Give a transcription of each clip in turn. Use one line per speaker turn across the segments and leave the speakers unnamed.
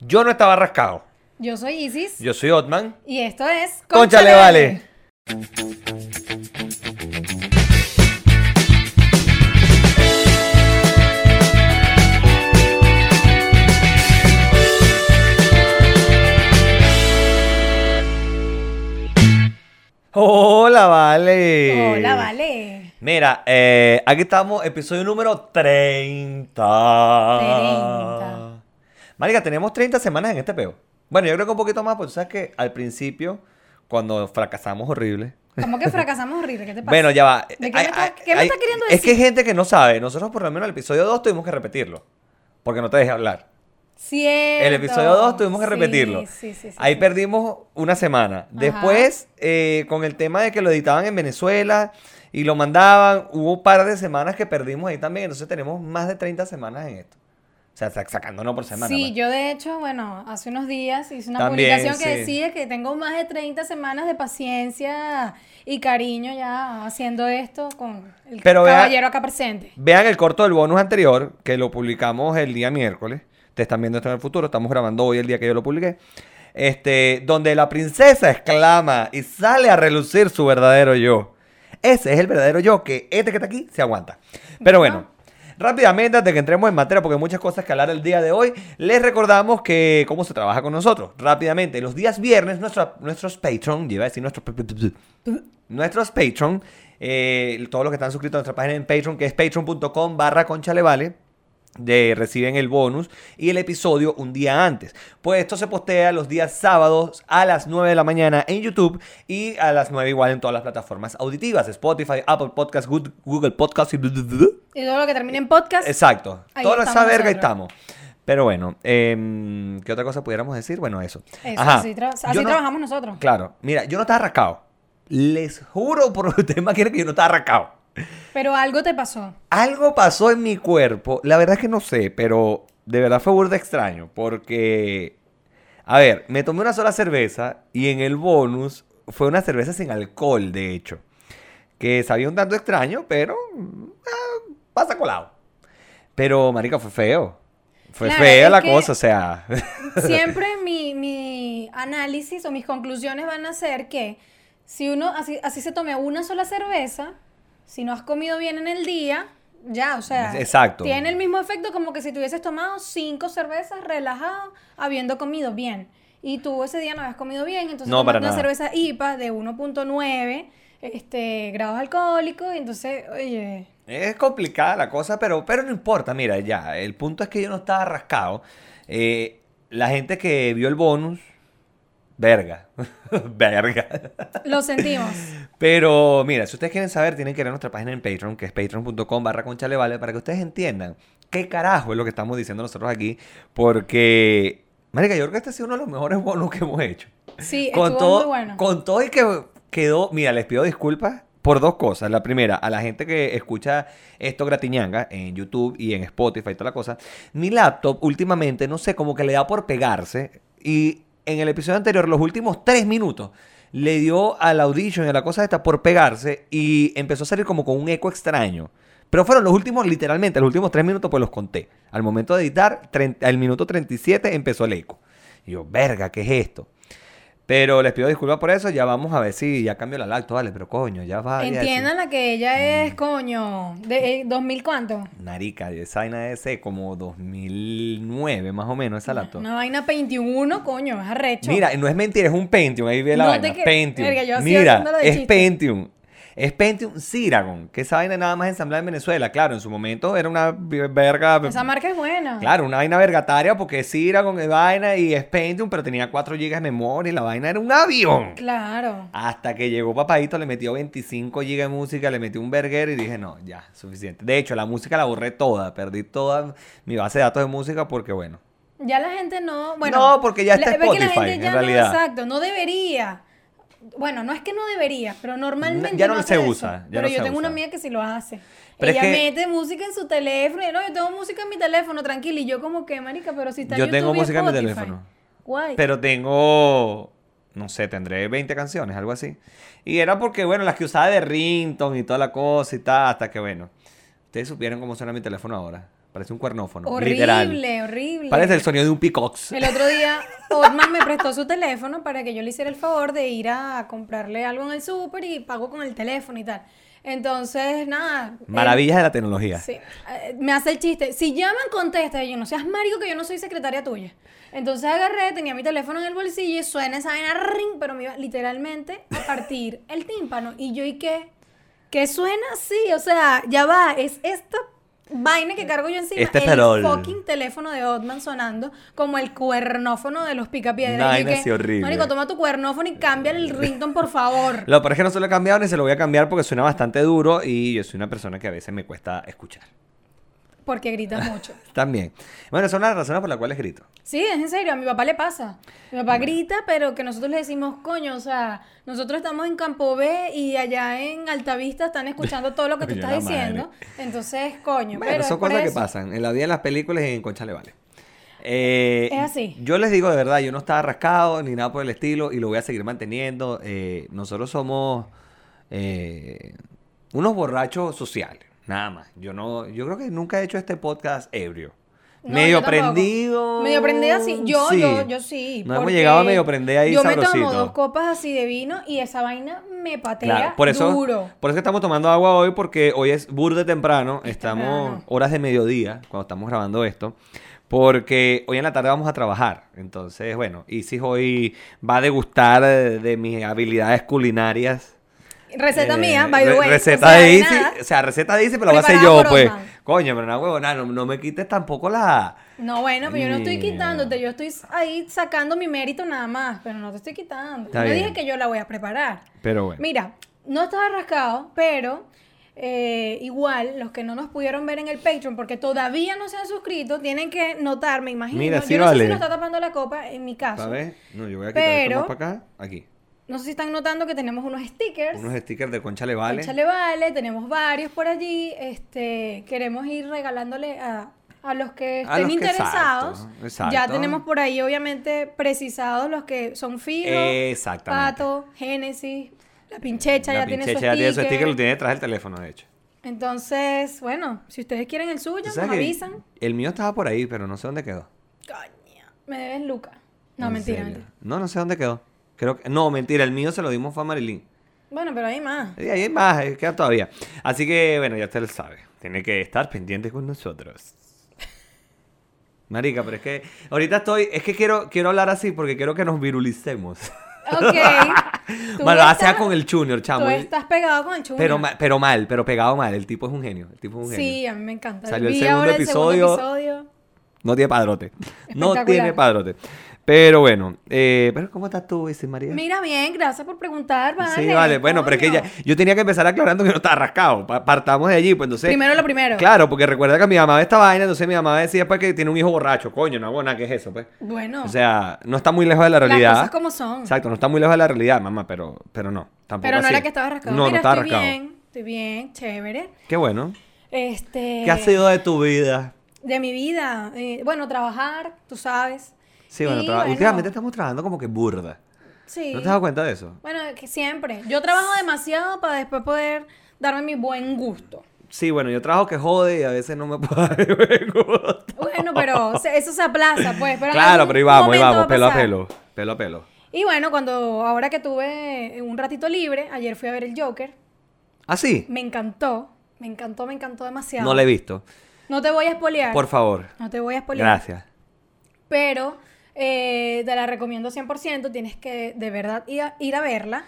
Yo no estaba rascado.
Yo soy Isis
Yo soy Otman.
y esto es
Conchale, vale. Hola, vale.
Hola, vale.
Mira, eh, aquí estamos, episodio número 30.
30.
Marica, tenemos 30 semanas en este peo. Bueno, yo creo que un poquito más, porque tú sabes que al principio, cuando fracasamos horrible.
¿Cómo que fracasamos horrible? ¿Qué te pasa?
Bueno, ya va.
¿De qué me
Hay-
estás-
hay-
qué me
hay-
estás queriendo
Es que hay
decir?
gente que no sabe. Nosotros, por lo menos, el episodio 2 tuvimos que repetirlo. Porque no te dejé hablar.
Cierto.
El episodio 2 tuvimos que
Sí,
repetirlo.
Sí, sí, sí.
Ahí perdimos una semana. Después, eh, con el tema de que lo editaban en Venezuela y lo mandaban, hubo un par de semanas que perdimos ahí también. Entonces tenemos más de 30 semanas en esto. O sea, sac- sacándonos por semana.
Sí,
pues.
yo de hecho, bueno, hace unos días hice una
También,
publicación que
sí.
decía que tengo más de 30 semanas de paciencia y cariño ya haciendo esto con el
Pero
caballero acá presente.
Vean el corto del bonus anterior, que lo publicamos el día miércoles. Te están viendo esto en el futuro, estamos grabando hoy el día que yo lo publiqué. Este, donde la princesa exclama y sale a relucir su verdadero yo. Ese es el verdadero yo, que este que está aquí se aguanta. Pero bueno, rápidamente, antes que entremos en materia, porque hay muchas cosas que hablar el día de hoy, les recordamos que cómo se trabaja con nosotros. Rápidamente, los días viernes, nuestra- nuestros Patreon, iba a decir nuestros nuestros Patreon, eh, todos los que están suscritos a nuestra página en Patreon, que es patreon.com barra conchalevale, de, reciben el bonus y el episodio un día antes. Pues esto se postea los días sábados a las 9 de la mañana en YouTube y a las 9 igual en todas las plataformas auditivas, Spotify, Apple Podcasts, Good- Google Podcasts y...
Y todo lo que termine en podcast.
Exacto.
Ahí
Toda esa verga estamos. Pero bueno, em, ¿qué otra cosa pudiéramos decir? Bueno, eso.
Eso,
Ajá.
así, tra-
Yo
así
no-
trabajamos nosotros.
Claro. Mira, yo no estaba rascado. Les juro por el tema que yo no estaba rascado.
Pero algo te pasó.
Algo pasó en mi cuerpo. La verdad es que no sé, pero de verdad fue burda extraño. Porque, a ver, me tomé una sola cerveza y en el bonus fue una cerveza sin alcohol, de hecho. Que sabía un tanto extraño, pero ah, pasa colado. Pero, marica, fue feo. Fue
Claro,
fea la cosa, o sea.
Siempre mi, mi análisis o mis conclusiones van a ser que si uno así, así se tome una sola cerveza, si no has comido bien en el día, ya, o sea,
Exacto.
tiene el mismo efecto como que si te hubieses tomado cinco cervezas relajado, habiendo comido bien. Y tú ese día no habías comido bien, entonces
No, para
una
nada.
cerveza IPA de 1.9 este, grados alcohólicos, y entonces, oye,
Es complicada la cosa, pero, pero no importa. Mira, ya, el punto es que yo no estaba rascado. Eh, la gente que vio el bonus, verga. verga.
lo sentimos.
Pero mira, si ustedes quieren saber, tienen que ir a nuestra página en Patreon, que es patreon.com barra conchalevale, para que ustedes entiendan qué carajo es lo que estamos diciendo nosotros aquí. Porque, marica, yo creo que este ha sido uno de los mejores bonus que hemos hecho.
Sí,
Con
estuvo
todo,
muy bueno.
con todo y que quedó, mira, les pido disculpas por dos cosas. La primera, a la gente que escucha esto gratiñanga en YouTube y en Spotify y toda la cosa, mi laptop últimamente, no sé, como que le da por pegarse y en el episodio anterior, los últimos tres minutos, le dio al audition y a la cosa esta por pegarse y empezó a salir como con un eco extraño. Pero fueron los últimos, literalmente, los últimos tres minutos, pues los conté. Al momento de editar, 30 al minuto 37 empezó el eco. Y yo, verga, ¿qué es esto? Pero les pido disculpas por eso. Ya vamos a ver si ya cambio la lacto, vale. Pero coño, ya va.
Entiendan la que ella
Mm.
es, coño, de eh, 2000 cuánto?
sí. Marica, esa vaina ese como 2009, más o menos, esa lacto.
Una vaina 21, coño, es arrecho.
Mira, no es mentira, es un Pentium. Ahí ve la
No
vaina.
que-
Pentium.
Verga, yo así
Mira, es
chiste.
Pentium. Es Pentium Ciragon. Que esa vaina nada más ensamblada en Venezuela. Claro, en su momento era una verga.
Esa marca es buena.
Claro, una vaina vergataria porque es Ciragon, es vaina y es Pentium, pero tenía 4 GB de memoria y la vaina era un avión.
Claro.
Hasta que llegó Papadito, le metió 25 GB de música, le metió un burger y dije, no, ya, suficiente. De hecho, la música la borré toda, perdí toda mi base de datos de música porque, bueno.
Ya la gente no, bueno.
No, porque ya está
la- que la
Spotify,
gente
en realidad.
No, exacto, no debería. Bueno, no es que no debería, pero normalmente
Ya no
no
se
hace eso.
usa, ya
Pero
no
yo
se
tengo una
usa.
amiga que sí lo hace.
Pero es
Ella
que-
mete música en su teléfono y no, yo tengo música en mi teléfono, tranquila. Y yo como que, marica, pero si está
Yo
YouTube
tengo música en mi teléfono.
Guay.
Pero tengo, no sé, tendré 20 canciones, algo así. Y era porque, bueno, las que usaba de rington y toda la cosa y tal, hasta que, bueno, ustedes supieron cómo suena mi teléfono ahora. Parece un cuernófono.
Horrible,
literal.
horrible.
Parece el sonido de un picox.
El otro día, Otman me prestó su teléfono para que yo le hiciera el favor de ir a comprarle algo en el súper y pago con el teléfono y tal. Entonces, nada. él-
Maravillas de la tecnología.
Sí, eh, me hace el chiste. Si llaman, contesta. Y yo, no seas marico que yo no soy secretaria tuya. Entonces agarré, tenía mi teléfono en el bolsillo y suena esa vaina ring, pero me iba literalmente a partir el tímpano. Y yo, ¿y qué? ¿Qué suena así? O sea, ya va, es esta vaina que cargo yo encima.
Este
el fucking teléfono de Otman sonando como el cuernófono de los picapiedras.
Vaina así horrible.
Marico, toma tu cuernófono y cambia el ringtone, por favor.
Lo peor es que no se lo he cambiado ni se lo voy a cambiar porque suena bastante duro y yo soy una persona que a veces me cuesta escuchar.
Porque gritas mucho.
También. Bueno, son las razones por las cuales grito.
Sí, es en serio, a mi papá le pasa. Mi papá grita, pero que nosotros le decimos, coño, o sea, nosotros estamos en Campo B y allá en Altavista están escuchando todo lo que tú estás diciendo. Entonces, coño,
Bueno,
pero
son cosas que pasan en la vida, en las películas y en Concha le vale. Eh,
Es así.
Yo les digo de verdad, yo no estaba rascado ni nada por el estilo y lo voy a seguir manteniendo. Eh, nosotros somos eh, unos borrachos sociales, nada más. Yo no, yo creo que nunca he hecho este podcast ebrio.
No,
medio prendido.
Medio prendida, sí. Yo,
sí.
yo, yo sí.
Nos hemos llegado a medio prender ahí
Yo me tomo dos copas así de vino y esa vaina me patea
Claro, por eso,
duro.
por eso que estamos tomando agua hoy, porque hoy es burde temprano,
Es
estamos
temprano.
horas de mediodía cuando estamos grabando esto, porque hoy en la tarde vamos a trabajar. Entonces, bueno, Isis hoy va a degustar de, de mis habilidades culinarias.
Receta
Eh,
mía, by the way.
Receta de
nada.
o sea, receta de Isis, pero lo voy a hacer yo, pues.
Osman.
Coño, pero no, huevona, no, no me quites tampoco la...
No, bueno, pero yo no estoy quitándote, yo estoy ahí sacando mi mérito nada más, pero no te estoy quitando.
Está
yo
bien.
dije que yo la voy a preparar.
Pero bueno.
Mira, no estaba rascado, pero eh, igual los que no nos pudieron ver en el Patreon, porque todavía no se han suscrito, tienen que notar, me imagino.
Mira,
yo no sé si nos está tapando la copa, en mi caso.
¿Sabes? No, yo voy a quitar esto
Pero-
más para acá, aquí.
No sé si están notando que tenemos unos stickers.
Unos stickers de Concha le vale.
Concha le vale, tenemos varios por allí. Este, queremos ir regalándole a, a los que estén
los que-
interesados.
exacto, exacto.
Ya tenemos por ahí, obviamente, precisados los que son
Exactamente.
Pato, Génesis, la pinchecha
La
ya tiene su
pinchecha ya tiene su
sticker.
lo tiene detrás del teléfono, de hecho.
Entonces, bueno, si ustedes quieren el suyo,
¿Tú
nos avisan.
El mío estaba por ahí, pero no sé dónde quedó.
Coño, me debes Luca. No, mentira.
No, no sé dónde quedó. Creo que... No, mentira, el mío se lo dimos fue a Marilyn.
Bueno, pero hay más.
Ahí hay más, eh, queda todavía. Así que, bueno, ya usted lo sabe. Tiene que estar pendiente con nosotros. Marica, pero es que ahorita estoy, es que quiero, quiero hablar así porque quiero que nos virulicemos.
Ok.
Bueno, sea con el Junior, chamo.
Tú estás pegado con el chulo.
Pero, pero mal, pero pegado mal. El tipo es un genio. El tipo es un genio.
Sí, a mí me encanta.
Salió el segundo
ahora el segundo
episodio. No tiene padrote. No tiene padrote. Pero bueno, eh, pero ¿cómo estás tú, ese María?
Mira bien, gracias por preguntar, vale.
Sí, vale. Bueno, pero es que ya, yo tenía que empezar aclarando que no estaba rascado. Pa- partamos de allí, pues entonces.
Primero lo primero.
Claro, porque recuerda que mi mamá ve esta vaina, entonces mi mamá decía pues que tiene un hijo borracho. Coño, no, buena, ¿qué es eso, pues?
Bueno,
O sea, no está muy lejos de la
las
realidad.
cosas como son.
Exacto, no está muy lejos de la realidad, mamá, pero, pero no. Tampoco
Pero no
así.
era que estaba rascado.
No,
Mira,
no estaba
estoy
rascado.
bien, estoy bien, chévere.
Qué bueno.
Este...
¿Qué ha sido de tu vida?
De mi vida. eh, bueno, trabajar, tú sabes.
Sí, bueno,
Y
traba-
bueno,
últimamente estamos trabajando como que burda.
Sí.
¿No te has dado cuenta de eso?
Bueno, que siempre. Yo trabajo demasiado para después poder darme mi buen gusto.
Sí, bueno, yo trabajo que jode y a veces no me puedo dar el buen gusto.
Bueno, pero se- eso se aplaza, pues. Pero
Claro, pero ahí vamos, ahí
va
vamos, pelo a pelo. Pelo a pelo.
Y bueno, cuando ahora que tuve un ratito libre, ayer fui a ver el Joker,
¿Ah, sí?
me encantó, me encantó, me encantó demasiado.
No la he visto.
No te voy a espolear.
Por favor.
No te voy a espolear.
Gracias.
Pero eh, te la recomiendo 100%, tienes que de verdad ir a, ir a verla.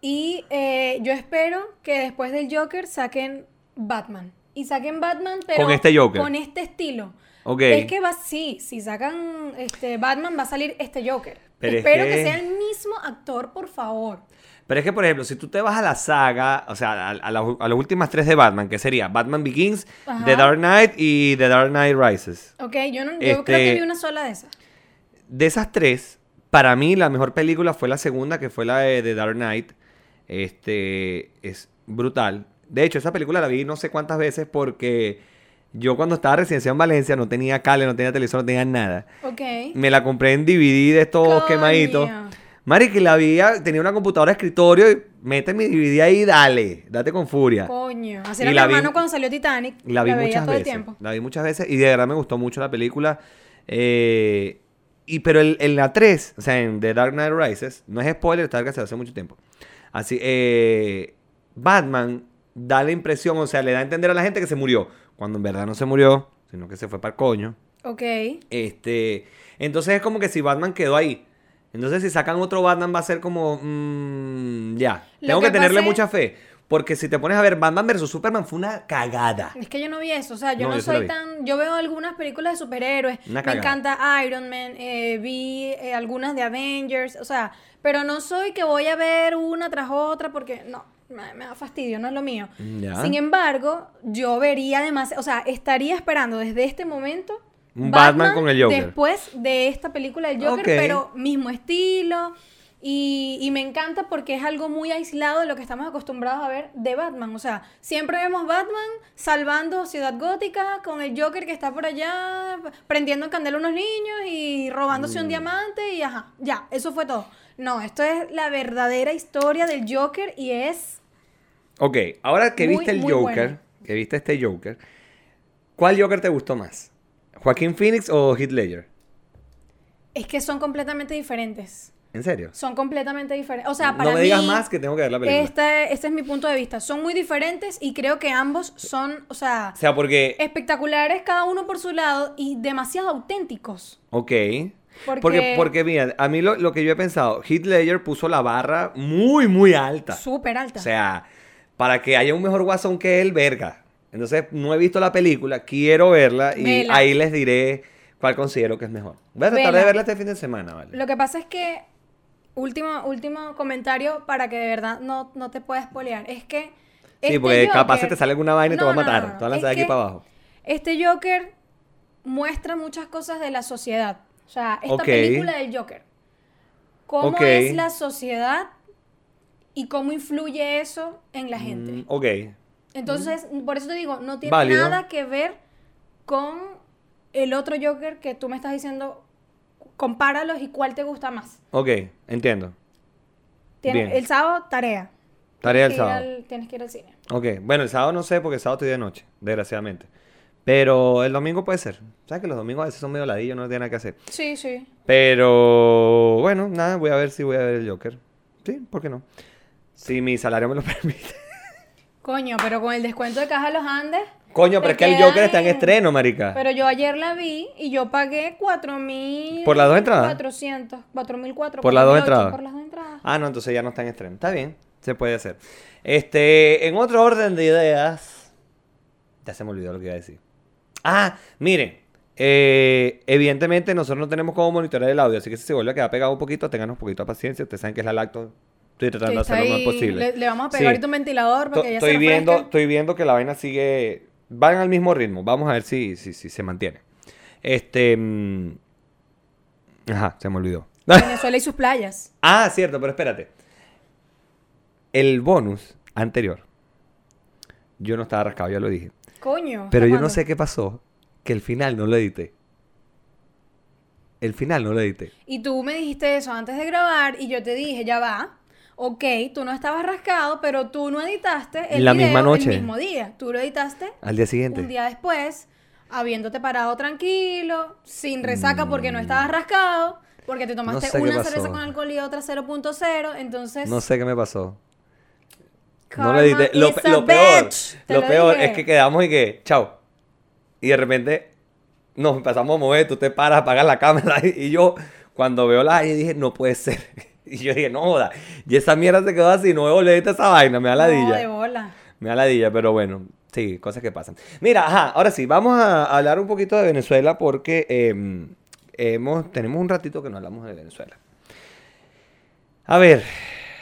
Y eh, yo espero que después del Joker saquen Batman. Y saquen Batman, pero
Con este Joker.
con este estilo.
Ok.
Es que va, sí, si sacan este Batman va a salir este Joker.
Pero es
espero que...
que-
sea el mismo actor, por favor.
Pero es que, por ejemplo, si tú te vas a la saga, o sea, a, a la- a las últimas tres de Batman, que sería Batman Begins,
Ajá.
The Dark Knight y The Dark Knight Rises.
Ok, yo, no, yo
Este-
creo que vi una sola de esas.
De esas tres, para mí la mejor película fue la segunda, que fue la de Dark Knight. Este es brutal. De hecho, esa película la vi no sé cuántas veces porque yo cuando estaba residenciado en Valencia no tenía cable, no tenía televisor, no tenía nada.
Ok.
Me la compré en DVD de estos
Coño.
quemaditos. Mari, que la vi, tenía una computadora de escritorio y mete mi DVD ahí y dale, date con furia.
Coño, así era mi hermano cuando salió Titanic.
La vi muchas veces. La vi muchas veces y de verdad me gustó mucho la película. Eh, y pero en la 3, o sea, en The Dark Knight Rises, no es spoiler, está que se hace mucho tiempo. Así, eh, Batman da la impresión, o sea, le da a entender a la gente que se murió, cuando en verdad no se murió, sino que se fue para el coño.
Ok.
Este, entonces es como que si Batman quedó ahí. Entonces si sacan otro Batman va a ser como, mmm, ya, tengo que, tenerle mucha fe. Porque si te pones a ver, Batman vs. Superman fue una cagada.
Es que yo no vi eso. O sea, yo no, soy tan. Yo veo algunas películas de superhéroes. Me encanta Iron Man. Eh, vi eh, algunas de Avengers. O sea, pero no soy que voy a ver una tras otra porque no. Me, da fastidio, no es lo mío. Sin embargo, yo vería además, o sea, estaría esperando desde este momento
un Batman, con el Joker.
Después de esta película del Joker, pero mismo estilo, y, me encanta porque es algo muy aislado de lo que estamos acostumbrados a ver de Batman. O sea, siempre vemos Batman salvando Ciudad Gótica con el Joker que está por allá prendiendo en candela a unos niños y robándose un mm. diamante y ajá, ya, eso fue todo. No, esto es la verdadera historia del Joker y es...
Ok, ahora que viste el Joker, que viste este Joker, ¿cuál Joker te gustó más? ¿Joaquín Phoenix o Heath Ledger?
Es que son completamente diferentes.
¿En serio?
Son completamente diferentes. O sea, para
No me digas más que tengo que ver la película.
Este, este es mi punto de vista. Son muy diferentes y creo que ambos son, o sea...
O sea, porque...
Espectaculares cada uno por su lado y demasiado auténticos.
Ok. Porque, porque, porque mira, a mí lo, que yo he pensado, Heath Ledger puso la barra muy, muy alta.
Súper alta.
O sea, para que haya un mejor guasón que él, verga. Entonces, no he visto la película, quiero verla y ahí les diré cuál considero que es mejor. Voy a tratar de verla este fin de semana, ¿vale?
Lo que pasa es que último, último comentario para que de verdad no, no te puedas espolear. Es que.
Sí, este porque capaz se te sale alguna vaina y te va a matar. te vas a lanzar aquí para abajo.
Este Joker muestra muchas cosas de la sociedad. O sea, esta película del Joker. ¿Cómo es la sociedad y cómo influye eso en la gente? Mm,
ok.
Entonces, por eso te digo, no tiene nada que ver con el otro Joker que tú me estás diciendo compáralos y cuál te gusta más.
Ok, entiendo.
El sábado, tarea.
Tarea el sábado.
tienes que ir al cine.
Ok, bueno, el sábado no sé porque el sábado estoy de noche, desgraciadamente. Pero el domingo puede ser. ¿Sabes que los domingos a veces son medio ladillos, no tiene nada que hacer?
Sí, sí.
Pero bueno, nada, voy a ver si voy a ver el Joker. Sí, ¿por qué no? Si mi salario me lo permite.
Coño, pero con el descuento de Caja Los Andes.
Coño, pero es que el Joker está en estreno, marica.
Pero yo ayer la vi y yo pagué 4.000...
¿Por las dos entradas?
400, 4.004.
¿Por las dos entradas?
Por las dos entradas.
Ah, no, entonces ya no está en estreno. Está bien, se puede hacer. Este, en otro orden de ideas... Ya se me olvidó lo que iba a decir. Ah, miren. Eh, evidentemente nosotros no tenemos cómo monitorear el audio, así que si se vuelve a quedar pegado un poquito, tengan un poquito de paciencia. Ustedes saben que es la lacto Estoy tratando de hacer lo más posible.
Le, vamos a pegar ahorita un ventilador para que ya
estoy
se
viendo, Estoy viendo que la vaina sigue van al mismo ritmo. Vamos a ver si, si, si se mantiene. Este. Mm, ajá, se me olvidó.
Venezuela y sus playas.
ah, cierto, pero espérate. El bonus anterior. Yo no estaba rascado, ya lo dije.
Coño.
Pero yo no sé qué pasó. Que el final no lo edité. El final no lo edité.
Y tú me dijiste eso antes de grabar y yo te dije, ya va ok, tú no estabas rascado, pero tú no editaste el
la misma noche.
el mismo día. Tú lo editaste
al día siguiente.
Un día después, habiéndote parado tranquilo, sin resaca porque no estabas rascado, porque te tomaste una cerveza con alcohol y otra 0.0, entonces...
No sé qué me pasó. no lo edité. Lo, peor, lo, peor es que quedamos y que, chao. Y de repente nos empezamos a mover, tú te paras, apagas la cámara y, yo cuando veo la y dije, no puede ser. Y yo dije, no joda. Y esa mierda se quedó así, no me volví esa vaina, me da ladilla. No,
de bola.
Me da ladilla, pero bueno, sí, cosas que pasan. Mira, ajá, ahora sí, vamos a hablar un poquito de Venezuela porque em, hemos, tenemos un ratito que no hablamos de Venezuela. A ver,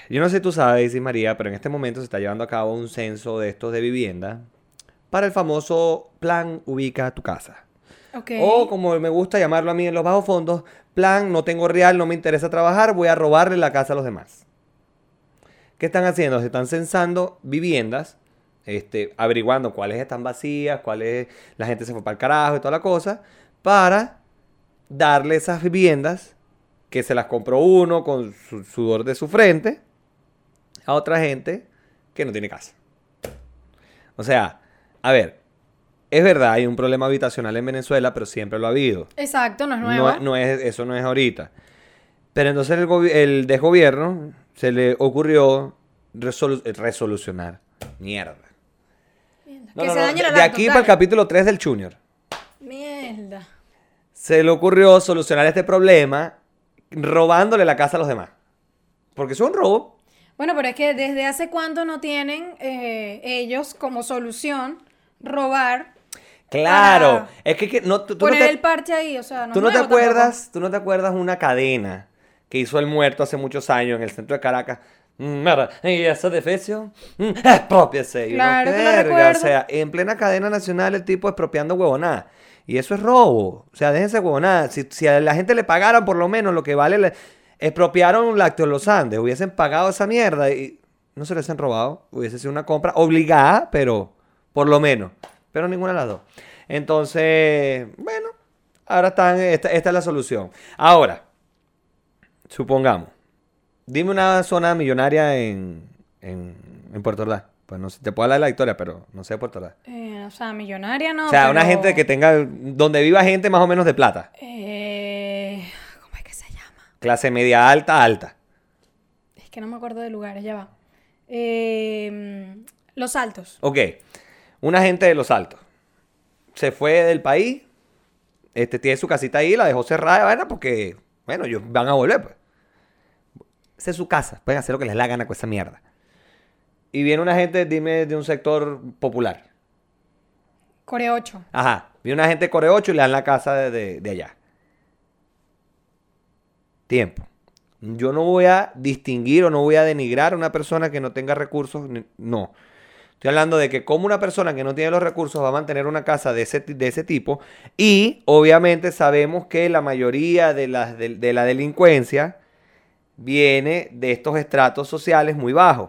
yo no sé si tú sabes, sí, María, pero en este momento se está llevando a cabo un censo de estos de vivienda para el famoso plan Ubica tu casa. O como me gusta llamarlo a mí en los bajos fondos, plan, no tengo real, no me interesa trabajar, voy a robarle la casa a los demás. ¿Qué están haciendo? Se están censando viviendas, este, averiguando cuáles están vacías, cuáles la gente se fue para el carajo y toda la cosa, para darle esas viviendas que se las compró uno con su sudor de su frente, a otra gente que no tiene casa. O sea, a ver, es verdad, hay un problema habitacional en Venezuela, pero siempre lo ha habido.
Exacto, no es nuevo.
No, es, eso no es ahorita. Pero entonces el, el desgobierno se le ocurrió resolucionar. Mierda. que se dañe la de aquí para el capítulo 3 del Junior.
Mierda.
Se le ocurrió solucionar este problema robándole la casa a los demás. Porque es un robo.
Bueno, pero es que desde hace cuánto no tienen eh, ellos como solución robar.
Claro, es que, no, tú,
poner el parche ahí, o sea,
no tú no te acuerdas, tú no te acuerdas una cadena que hizo el muerto hace muchos años en el centro de Caracas. Mm, y ese defecio, mm, expropiese.
Claro, que
O sea, en plena cadena nacional el tipo expropiando huevonada. Y eso es robo. O sea, déjense huevonada. Si, si a la gente le pagaran por lo menos lo que vale... Le, expropiaron Lácteos Los Andes. Hubiesen pagado esa mierda y no se les han robado. Hubiese sido una compra obligada, pero por lo menos. Pero ninguna de las dos. Entonces, bueno, ahora están... Esta, esta es la solución. Ahora, supongamos. Dime una zona millonaria en, en, en Puerto Ordaz. Pues no sé, te puedo hablar de la historia, pero no sé de Puerto Ordaz.
Eh, o sea, millonaria no.
O sea, una gente que tenga, donde viva gente más o menos de plata.
Eh, ¿Cómo es que se llama?
Clase media alta, alta.
Es que no me acuerdo de lugares, ya va. Eh, los Altos.
Ok, una gente de Los Altos. Se fue del país, este, tiene su casita ahí, la dejó cerrada. Porque, bueno, ellos van a volver, pues. Esa es su casa. Pueden hacer lo que les la gana con esa mierda. Y viene una gente, dime, de un sector popular.
Core 8.
Ajá. Viene una gente de Core 8 y le dan la casa de, de allá. Tiempo. Yo no voy a distinguir o no voy a denigrar a una persona que no tenga recursos. No. Estoy hablando de que como una persona que no tiene los recursos va a mantener una casa de ese, de ese tipo. Y obviamente sabemos que la mayoría de la, de la delincuencia viene de estos estratos sociales muy bajos.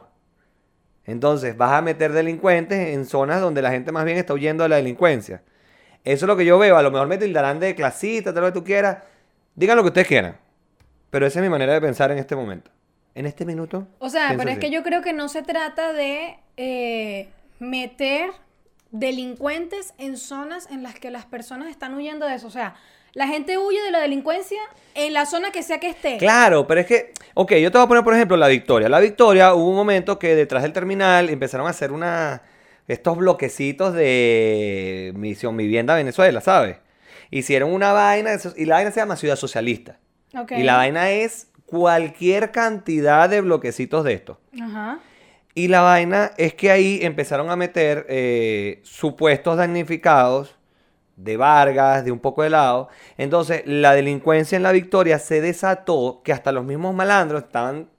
Entonces, vas a meter delincuentes en zonas donde la gente más bien está huyendo de la delincuencia. Eso es lo que yo veo. A lo mejor me tildarán de clasista, todo lo que tú quieras. Digan lo que ustedes quieran. Pero esa es mi manera de pensar en este momento. En este minuto.
O sea, pero es que yo creo que no se trata de eh, meter delincuentes en zonas en las que las personas están huyendo de eso. O sea, la gente huye de la delincuencia en la zona que sea que esté.
Claro, pero es que, ok, yo te voy a poner por ejemplo la Victoria. La Victoria hubo un momento que detrás del terminal empezaron a hacer una, estos bloquecitos de Misión Vivienda Venezuela, ¿sabes? Hicieron una vaina y la vaina se llama Ciudad Socialista. Y la vaina es cualquier cantidad de bloquecitos de estos. Ajá. Y la vaina es que ahí empezaron a meter eh, supuestos damnificados de Vargas, de un poco de lado. Entonces, la delincuencia en la victoria se desató que hasta los mismos malandros estaban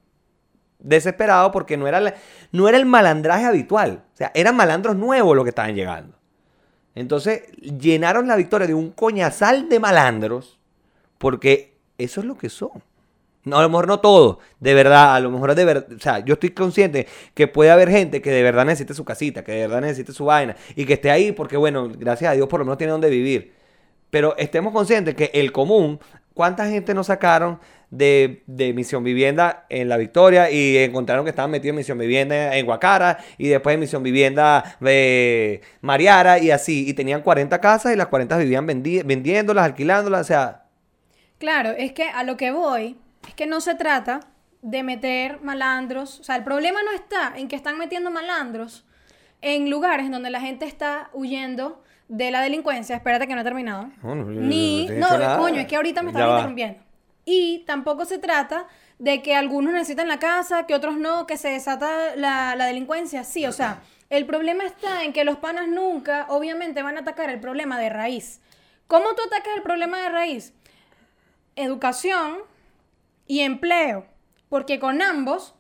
desesperados porque no era, no era el malandraje habitual. O sea, eran malandros nuevos los que estaban llegando. Entonces, llenaron la victoria de un coñazal de malandros porque eso es lo que son. No, a lo mejor no todo, de verdad, a lo mejor de verdad, o sea, yo estoy consciente que puede haber gente que de verdad necesite su casita, que de verdad necesite su vaina y que esté ahí porque, bueno, gracias a Dios por lo menos tiene donde vivir. Pero estemos conscientes que el común, ¿cuánta gente nos sacaron de, Misión Vivienda en La Victoria y encontraron que estaban metidos en Misión Vivienda en Guacara y después en Misión Vivienda de Mariara y así? Y tenían 40 casas y las 40 vivían vendiéndolas, alquilándolas, o sea...
Claro, es que a lo que voy es que no se trata de meter malandros. O sea, el problema no está en que están metiendo malandros en lugares en donde la gente está huyendo de la delincuencia. Espérate que no he terminado. Ni. No, coño, es que ahorita me están interrumpiendo. Y tampoco se trata de que algunos necesitan la casa, que otros no, que se desata la, la delincuencia. Sí, o sea, el problema está en que los panas nunca, obviamente, van a atacar el problema de raíz. ¿Cómo tú atacas el problema de raíz? Educación, y empleo, porque con ambos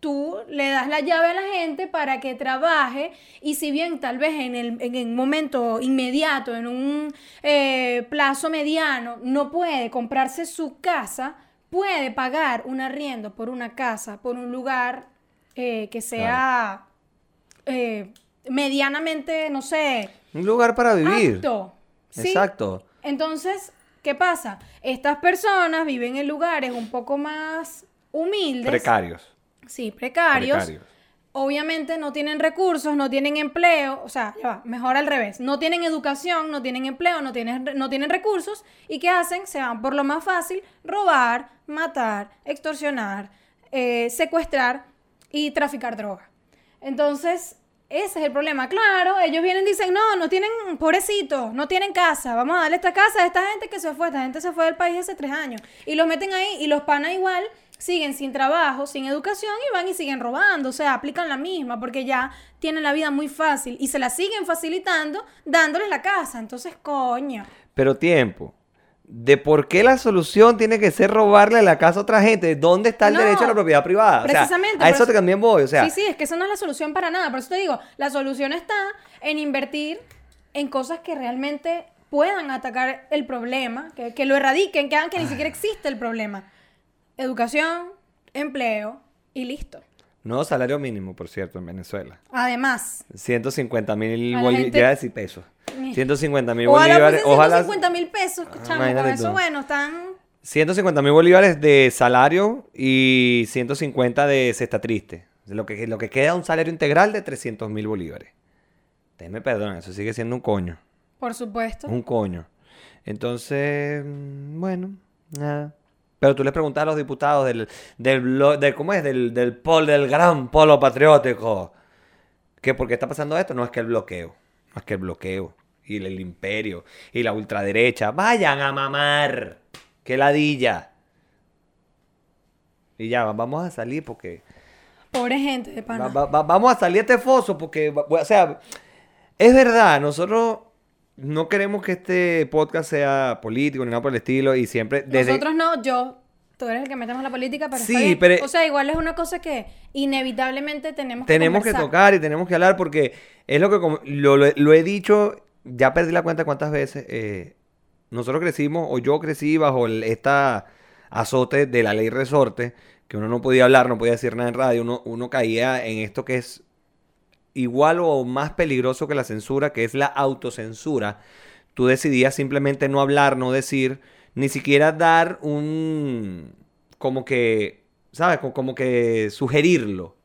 tú le das la llave a la gente para que trabaje y si bien tal vez en el, en momento inmediato, en un eh, plazo mediano, no puede comprarse su casa, puede pagar un arriendo por una casa, por un lugar eh, que sea eh, medianamente, no sé.
Un lugar para vivir.
Exacto.
Exacto.
Entonces, ¿Qué pasa? Estas personas viven en lugares un poco más humildes.
Precarios.
Sí, precarios. Obviamente no tienen recursos, no tienen empleo, o sea, ya va, mejor al revés. No tienen educación, no tienen empleo, no tienen, no tienen recursos. ¿Y qué hacen? Se van por lo más fácil, robar, matar, extorsionar, eh, secuestrar y traficar droga. Entonces, ese es el problema. Claro, ellos vienen y dicen, no, no tienen, pobrecito, no tienen casa. Vamos a darle esta casa a esta gente que se fue. Esta gente se fue del país hace tres años. Y los meten ahí y los panas igual siguen sin trabajo, sin educación y van y siguen robando. O sea, aplican la misma porque ya tienen la vida muy fácil y se la siguen facilitando dándoles la casa. Entonces, coño.
Pero tiempo de por qué la solución tiene que ser robarle la casa a otra gente. ¿Dónde está el derecho a la propiedad privada? Precisamente. a eso, también voy. O sea,
sí, sí, es que eso no es la solución para nada. Por eso te digo, la solución está en invertir en cosas que realmente puedan atacar el problema, que, lo erradiquen, que hagan que ni siquiera existe el problema. Educación, empleo y listo.
No salario mínimo, por cierto, en Venezuela.
Además.
150 mil bolívares y pesos. 150 mil bolívares.
Ojalá. 150 mil pesos, escuchamos. Con eso, bueno, están.
150 mil bolívares de salario y 150 de cesta triste. Lo que, lo que queda un salario integral de 300 mil bolívares. Déjeme perdón, eso sigue siendo un coño.
Por supuesto.
Un coño. Entonces, mm, bueno, nada. Pero tú les preguntas a los diputados del, del, ¿cómo es? Del, del pol, del gran polo patriótico. ¿Que por qué está pasando esto? No es que el bloqueo. No es que el bloqueo y el, imperio y la ultraderecha. Vayan a mamar. ¡Qué ladilla! Y ya, vamos a salir porque...
Pobre gente de pana.
vamos a salir de este foso porque, o sea, es verdad, nosotros no queremos que este podcast sea político ni nada por el estilo y siempre...
Nosotros no, yo. Tú eres el que metemos la política, pero... Sí, pero... O sea, igual es una cosa que inevitablemente tenemos
que Tenemos que tocar y tenemos que hablar porque es lo que lo he dicho ya perdí la cuenta cuántas veces eh, nosotros crecimos, o yo crecí bajo esta azote de la ley resorte, que uno no podía hablar, no podía decir nada en radio, uno, uno caía en esto que es igual o más peligroso que la censura, que es la autocensura. Tú decidías simplemente no hablar, no decir, ni siquiera dar un, como que, ¿sabes? Como que sugerirlo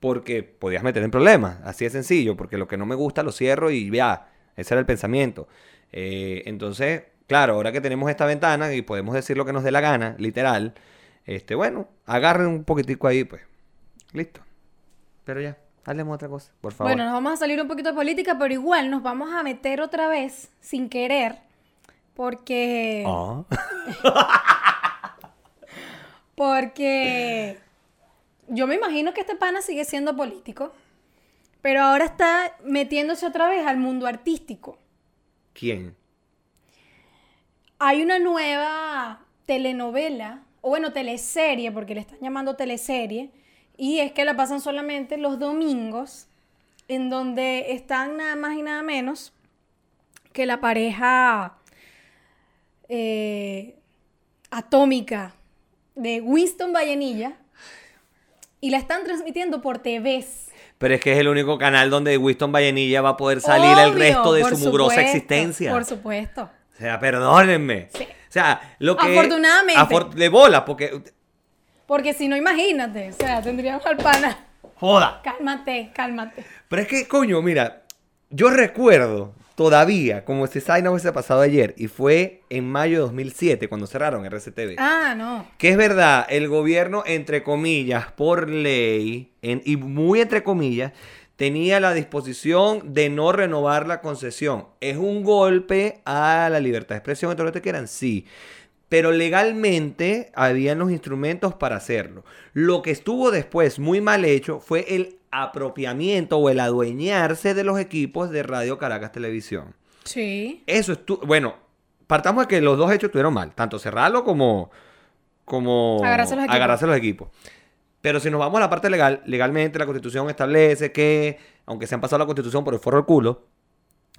porque podías meter en problemas, así de sencillo, porque lo que no me gusta lo cierro y ya, ese era el pensamiento. Eh, entonces, claro, ahora que tenemos esta ventana y podemos decir lo que nos dé la gana, literal, este, bueno, agarren un poquitico ahí, pues, listo. Pero ya, hablemos otra cosa, por favor.
Bueno, nos vamos a salir un poquito de política, pero igual nos vamos a meter otra vez, sin querer, porque... Ah. porque yo me imagino que este pana sigue siendo político, pero ahora está metiéndose otra vez al mundo artístico.
¿Quién?
Hay una nueva telenovela, o bueno, teleserie, porque le están llamando teleserie, y es que la pasan solamente los domingos, en donde están nada más y nada menos que la pareja eh, atómica de Winston Vallenilla y la están transmitiendo por TVs.
Pero es que es el único canal donde Winston Vallenilla va a poder salir el resto de su mugrosa existencia.
Por supuesto.
O sea, perdónenme. Sí. O sea, lo que.
Afortunadamente.
de bola, porque.
Porque si no, imagínate. O sea, tendríamos al pana.
Joda.
Cálmate, cálmate.
Pero es que, coño, mira, yo recuerdo todavía, como si esa no hubiese pasado ayer, y fue en mayo de 2007 cuando cerraron RCTV.
Ah, no.
Que es verdad, el gobierno, entre comillas, por ley, y muy entre comillas, tenía la disposición de no renovar la concesión. ¿Es un golpe a la libertad de expresión y todo lo que quieran? Sí. Pero legalmente habían los instrumentos para hacerlo. Lo que estuvo después muy mal hecho fue el apropiamiento o el adueñarse de los equipos de Radio Caracas Televisión.
Sí.
Eso es bueno, partamos de que los dos hechos estuvieron mal, tanto cerrarlo como como
agarrarse los,
agarrarse los equipos. Pero si nos vamos a la parte legal, legalmente la Constitución establece que, aunque se han pasado la Constitución por el forro del culo,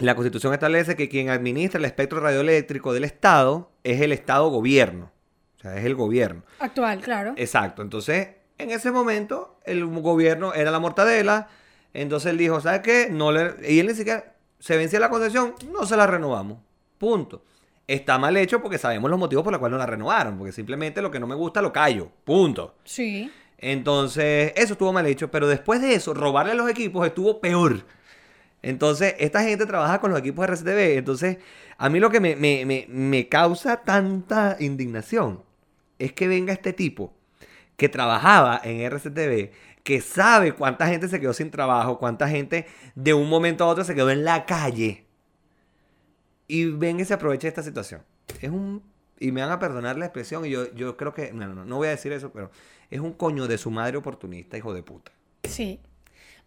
la Constitución establece que quien administra el espectro radioeléctrico del Estado es el Estado gobierno. O sea, es el gobierno.
Actual, claro.
Exacto. Entonces, en ese momento, el gobierno era la mortadela. Entonces él dijo, ¿sabes qué? No le... Y él ni siquiera se vencía la concesión, no se la renovamos. Punto. está mal hecho porque sabemos los motivos por los cuales no la renovaron. Porque simplemente lo que no me gusta lo callo. Punto.
Sí.
Entonces, eso estuvo mal hecho. Pero después de eso, robarle a los equipos estuvo peor. Entonces, esta gente trabaja con los equipos de RCTV. Entonces, a mí lo que me, me- me- me causa tanta indignación es que venga este tipo que trabajaba en RCTV, que sabe cuánta gente se quedó sin trabajo, cuánta gente de un momento a otro se quedó en la calle. Y venga y se aprovecha esta situación. Es un... Y me van a perdonar la expresión, y yo, yo creo que... No, no, no voy a decir eso, pero es un coño de su madre oportunista, hijo de puta.
Sí.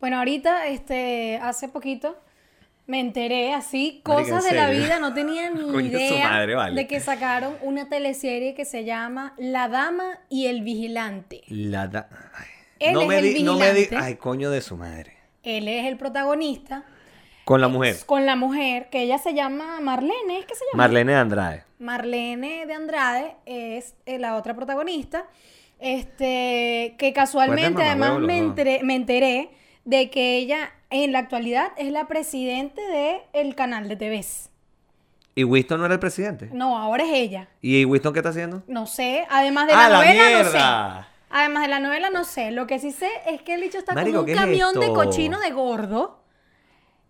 Bueno, ahorita, este, hace poquito me enteré así, cosas
¿en
de la vida, no tenía ni
Coño de su
idea
madre, vale.
de que sacaron una teleserie que se llama La Dama y el Vigilante.
La da... ay.
Él
no
es
me
el
di- no me di-
vigilante.
Ay, coño de su madre.
Él es el protagonista
Con la mujer.
con la mujer, que ella se llama Marlene, ¿es que se llama?
Marlene de Andrade.
Marlene de Andrade es eh, la otra protagonista. Este, que casualmente
Cuéntame,
además enteré, me enteré de que ella en la actualidad es la presidente del canal de TVs.
¿Y Winston no era el presidente?
No, ahora es ella.
¿Y Winston qué está haciendo?
No sé, además de
¡Ah,
la
la
novela no sé. Además de la novela no sé. Lo que sí sé es que el bicho está
Marico,
como
¿qué
un
es
camión de cochino de gordo.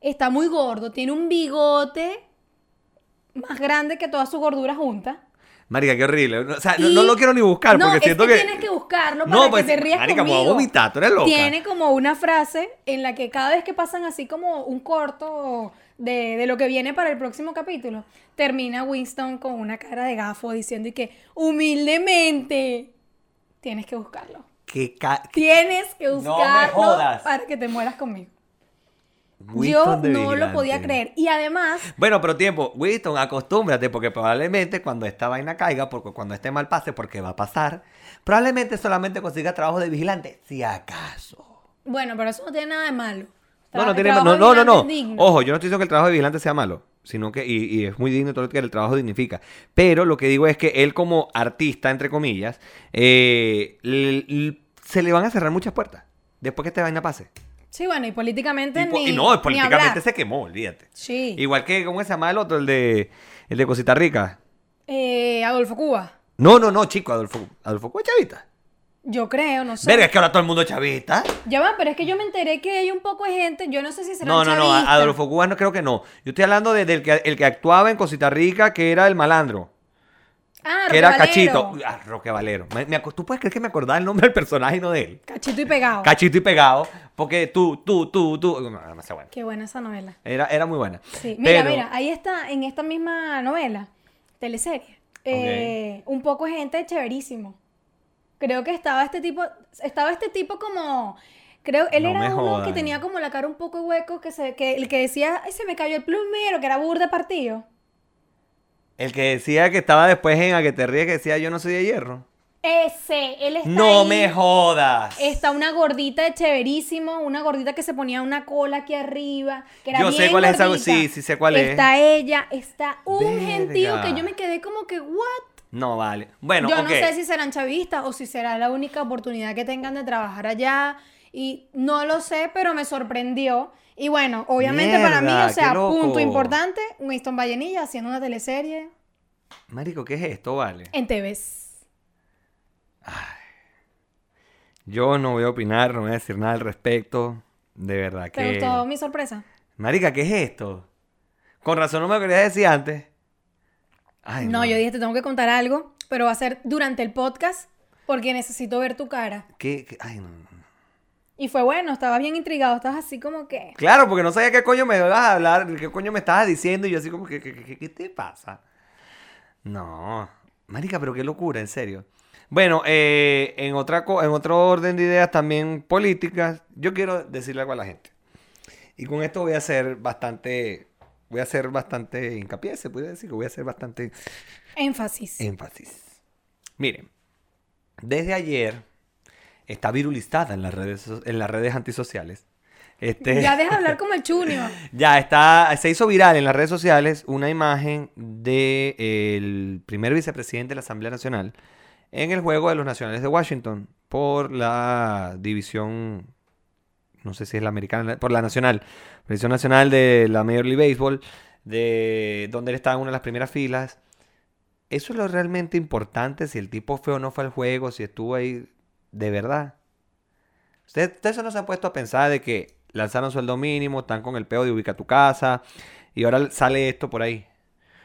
Está muy gordo, tiene un bigote más grande que toda su gordura junta.
Marica, qué horrible. O sea, no, lo quiero ni buscar
no,
porque
es
siento
que
que...
tienes que buscarlo para
No,
que
pues,
te rías
marica, me voy a
conmigo.
vomitar, tú eres loca.
Tiene como una frase en la que cada vez que pasan así como un corto de, de lo que viene para el próximo capítulo, termina Winston con una cara de gafo diciendo y que humildemente tienes que buscarlo.
que ca-
Tienes que
me
buscarlo
jodas.
para que te mueras conmigo. Yo
Winston
no lo podía creer. Y además,
Bueno, pero tiempo, Winston, acostúmbrate, porque probablemente cuando esta vaina caiga, porque cuando este mal pase, porque va a pasar, probablemente solamente consiga trabajo de vigilante, si acaso.
bueno, pero eso no tiene nada de malo.
No,
Tra-
no, tiene, no, no, no, no. Ojo, yo no estoy diciendo que el trabajo de vigilante sea malo, sino que, y, y es muy digno todo lo que el trabajo dignifica. Pero lo que digo es que él como artista, entre comillas, eh, se le van a cerrar muchas puertas después que esta vaina pase.
Sí, bueno, y políticamente
Y,
ni,
y no, políticamente se quemó, olvídate.
Sí.
Igual que, ¿cómo se llama el otro? El de, el de Cosita Rica.
Eh, Adolfo Cuba.
No, no, no, chico, Adolfo. Adolfo Cuba es chavista.
Yo creo, no sé.
Verga, es que ahora todo el mundo es chavista.
Ya va, pero es que yo me enteré que hay un poco de gente, yo no sé si será
No, no, no, Adolfo Cuba no creo que no. Yo estoy hablando de- del que, el que actuaba en Cosita Rica, que era el malandro.
Ah,
que era
Roque
Cachito.
Valero.
Ah, Roque Valero. Me- ¿Tú puedes creer que me acordaba el nombre del personaje y no de él?
Cachito y pegado.
Cachito y pegado. Porque tú, tú, tú, tú. No, no, no sé, bueno.
Qué buena esa novela.
Era, era muy buena.
Sí, mira,
Pero-
mira, ahí está, en esta misma novela, teleserie, eh, un poco gente chéverísimo. Creo que estaba este tipo, estaba este tipo como, creo, él
No
era uno que tenía como la cara un poco hueco, que se, que el que decía, Ay, se me cayó el plumero, que era burda partido.
El que decía que estaba después en A que te ríes, que decía yo no soy de hierro.
Ese, él está
No
ahí.
me jodas.
Está una gordita de chéverísimo, una gordita que se ponía una cola aquí arriba, que era
Yo sé
bien
cuál es esa-
gordita.
sí, sí sé cuál es.
Está ella, está un
Verga.
gentío que yo me quedé como que, ¿what?
No vale. Bueno,
yo no sé si serán chavistas o si será la única oportunidad que tengan de trabajar allá. Y no lo sé, pero me sorprendió. Y bueno, obviamente para mí, o sea, punto importante, Winston Vallenilla haciendo una teleserie
Marico, ¿qué es esto, vale?
en TVs.
Yo no voy a opinar, no voy a decir nada al respecto. De verdad
¿Te
que.
gustó mi sorpresa?
Marica, ¿qué es esto? Con razón no me quería decir antes. Ay,
no, yo dije, te tengo que contar algo, pero va a ser durante el podcast porque necesito ver tu cara.
¿Qué, qué? Ay, no, no.
Y fue bueno, estabas bien intrigado, estabas así como que...
Claro, porque no sabía qué coño me ibas a hablar, qué coño me estabas diciendo, y yo así como que, ¿qué, qué- qué te pasa? No, marica, pero qué locura, en serio. Bueno, eh, en, otra en otro orden de ideas también políticas, yo quiero decirle algo a la gente. Y con esto voy a hacer bastante, voy a hacer bastante hincapié, se puede decir que voy a hacer bastante
Énfasis.
énfasis. Miren, desde ayer está virulizada en las redes, en las redes antisociales. Este,
Ya deja de hablar como el chunio.
ya está, se hizo viral en las redes sociales una imagen del primer vicepresidente de la Asamblea Nacional en el juego de los Nacionales de Washington por la división, no sé si es la americana, por la nacional, división nacional de la Major League Baseball, de donde él estaba en una de las primeras filas eso es lo realmente importante, si el tipo fue o no fue al juego, si estuvo ahí de verdad. Ustedes usted no se han puesto a pensar de que lanzaron sueldo mínimo, están con el peo de ubica tu casa y ahora sale esto por ahí.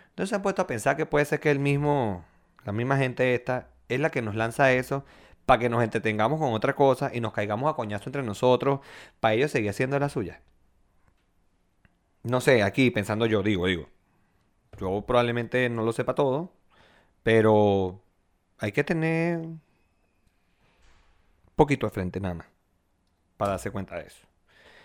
Entonces se han puesto a pensar que puede ser que el mismo, la misma gente esta es la que nos lanza eso para que nos entretengamos con otra cosa y nos caigamos a coñazo entre nosotros para ellos seguir haciendo la suya. No sé, aquí pensando yo, digo, digo. Yo probablemente no lo sepa todo, pero hay que tener poquito de frente nada más para darse cuenta de eso.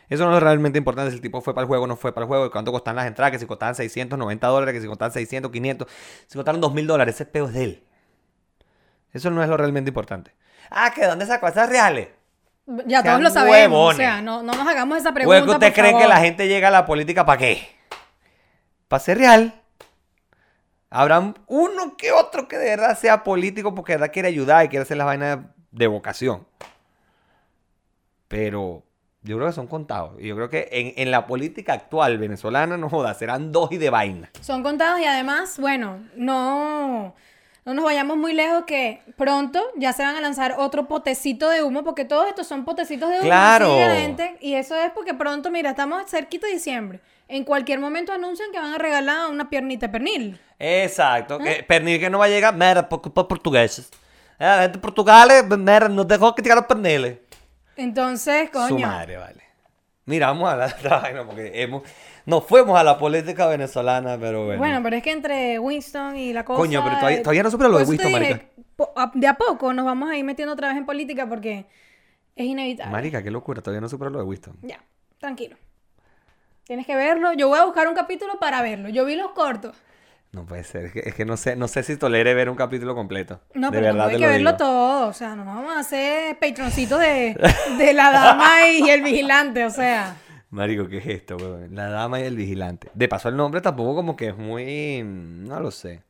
Eso no es realmente importante si el tipo fue para el juego o no fue para el juego, cuánto costan las entradas, que si costaban 690 dólares, que si costaban 600, 500, si costaron 2000 dólares, ese peo es de él. Eso no es lo realmente importante. Ah, ¿que dónde sacó esas reales?
Ya todos lo sabemos. O sea, no, no, nos hagamos esa pregunta.
¿Usted cree que la gente llega a la política para qué? Para ser real. Habrá uno que otro que de verdad sea político porque de verdad quiere ayudar y quiere hacer las vainas de vocación. Pero yo creo que son contados. Y yo creo que en, la política actual venezolana, no joda, serán dos y de vaina.
Son contados y además, bueno, no, no nos vayamos muy lejos que pronto ya se van a lanzar otro potecito de humo, porque todos estos son potecitos de humo.
Claro.
y eso es porque pronto, mira, estamos cerquita de diciembre. En cualquier momento anuncian que van a regalar una piernita de pernil.
Exacto. Que pernil que no va a llegar, mira, por, por portugueses. Eh, la gente de Portugal, mira, nos dejó que tirar los perniles.
Entonces, coño.
Su madre, vale. Mira, vamos a la vaina porque hemos, nos fuimos a la política venezolana, pero bueno.
Bueno, pero es que entre Winston y la cosa.
Coño, pero todavía, no supera lo de Winston, marica.
De a poco nos vamos a ir metiendo otra vez en política porque es inevitable.
Marica, qué locura, todavía no supera lo de Winston.
Ya, tranquilo. Tienes que verlo. Yo voy a buscar un capítulo para verlo. Yo vi los cortos.
No puede ser, es que, no sé, no sé si tolere ver un capítulo completo.
No, pero verdad hay que verlo todo, o sea, no vamos a hacer patroncitos de, de la dama y el vigilante, o sea.
Marico, ¿qué es esto, weón? La dama y el vigilante. De paso, el nombre tampoco como que es muy... No lo sé.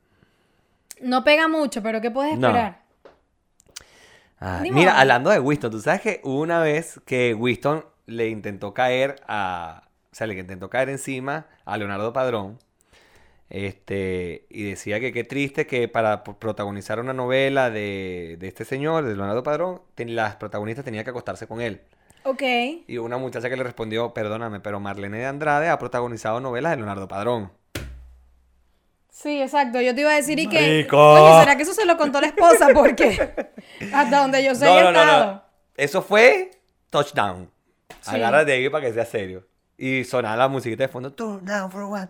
No pega mucho, pero ¿qué puedes esperar?
Ah, mira, hablando de Winston, tú sabes que una vez que Winston le intentó caer a... O sea, le intentó caer encima a Leonardo Padrón este, y decía que qué triste que para protagonizar una novela de, este señor, de Leonardo Padrón, las protagonistas tenían que acostarse con él.
Ok.
Y una muchacha que le respondió, perdóname, pero Marlene de Andrade ha protagonizado novelas de Leonardo Padrón.
Sí, exacto. Yo te iba a decir y que... Oye, ¿será que eso se lo contó la esposa? Porque hasta donde yo sé no, no, no,
Eso fue touchdown. Agárrate ahí para que sea serio. Y sonaba la musiquita de fondo. Turn down for what?